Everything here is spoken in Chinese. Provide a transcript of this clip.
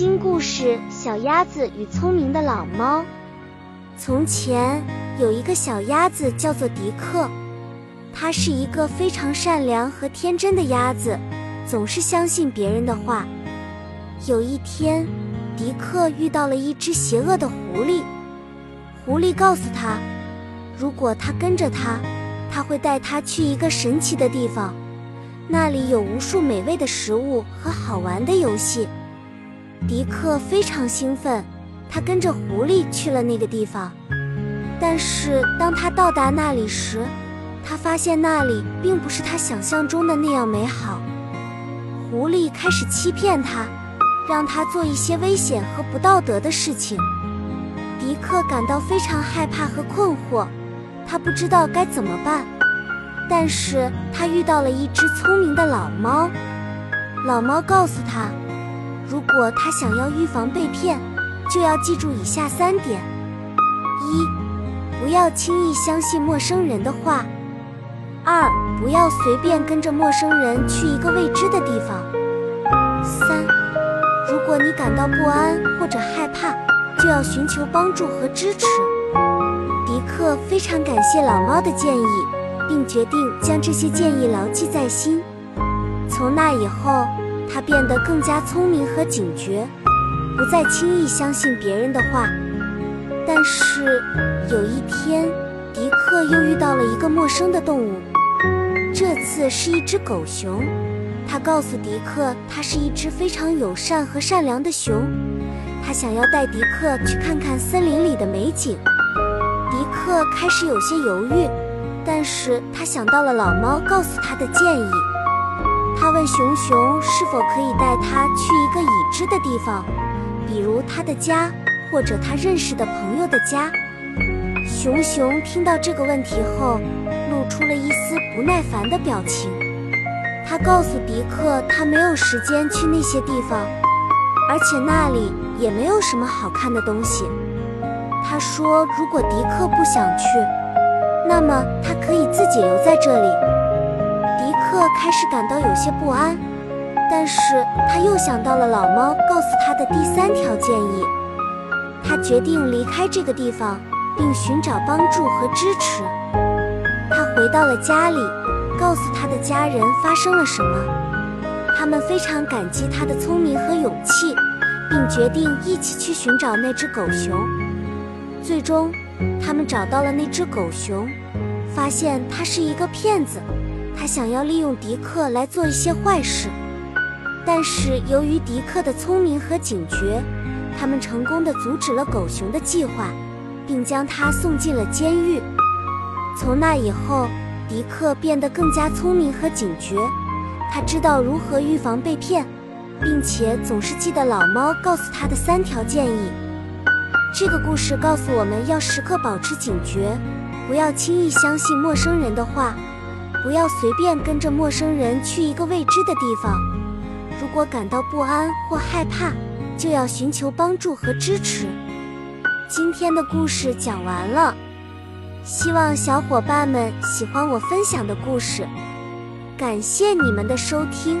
新故事：小鸭子与聪明的老猫。从前有一个小鸭子，叫做迪克。它是一个非常善良和天真的鸭子，总是相信别人的话。有一天，迪克遇到了一只邪恶的狐狸。狐狸告诉他，如果他跟着他，他会带他去一个神奇的地方，那里有无数美味的食物和好玩的游戏。迪克非常兴奋，他跟着狐狸去了那个地方。但是当他到达那里时，他发现那里并不是他想象中的那样美好。狐狸开始欺骗他，让他做一些危险和不道德的事情。迪克感到非常害怕和困惑，他不知道该怎么办。但是他遇到了一只聪明的老猫，老猫告诉他。如果他想要预防被骗，就要记住以下三点：一、不要轻易相信陌生人的话；二、不要随便跟着陌生人去一个未知的地方；三、如果你感到不安或者害怕，就要寻求帮助和支持。迪克非常感谢老猫的建议，并决定将这些建议牢记在心。从那以后。他变得更加聪明和警觉，不再轻易相信别人的话。但是有一天，迪克又遇到了一个陌生的动物，这次是一只狗熊。他告诉迪克，它是一只非常友善和善良的熊。他想要带迪克去看看森林里的美景。迪克开始有些犹豫，但是他想到了老猫告诉他的建议。他问熊熊是否可以带他去一个已知的地方，比如他的家或者他认识的朋友的家。熊熊听到这个问题后，露出了一丝不耐烦的表情。他告诉迪克，他没有时间去那些地方，而且那里也没有什么好看的东西。他说，如果迪克不想去，那么他可以自己留在这里。开始感到有些不安，但是他又想到了老猫告诉他的第三条建议，他决定离开这个地方，并寻找帮助和支持。他回到了家里，告诉他的家人发生了什么，他们非常感激他的聪明和勇气，并决定一起去寻找那只狗熊。最终，他们找到了那只狗熊，发现它是一个骗子。他想要利用迪克来做一些坏事，但是由于迪克的聪明和警觉，他们成功的阻止了狗熊的计划，并将他送进了监狱。从那以后，迪克变得更加聪明和警觉，他知道如何预防被骗，并且总是记得老猫告诉他的三条建议。这个故事告诉我们要时刻保持警觉，不要轻易相信陌生人的话。不要随便跟着陌生人去一个未知的地方。如果感到不安或害怕，就要寻求帮助和支持。今天的故事讲完了，希望小伙伴们喜欢我分享的故事。感谢你们的收听。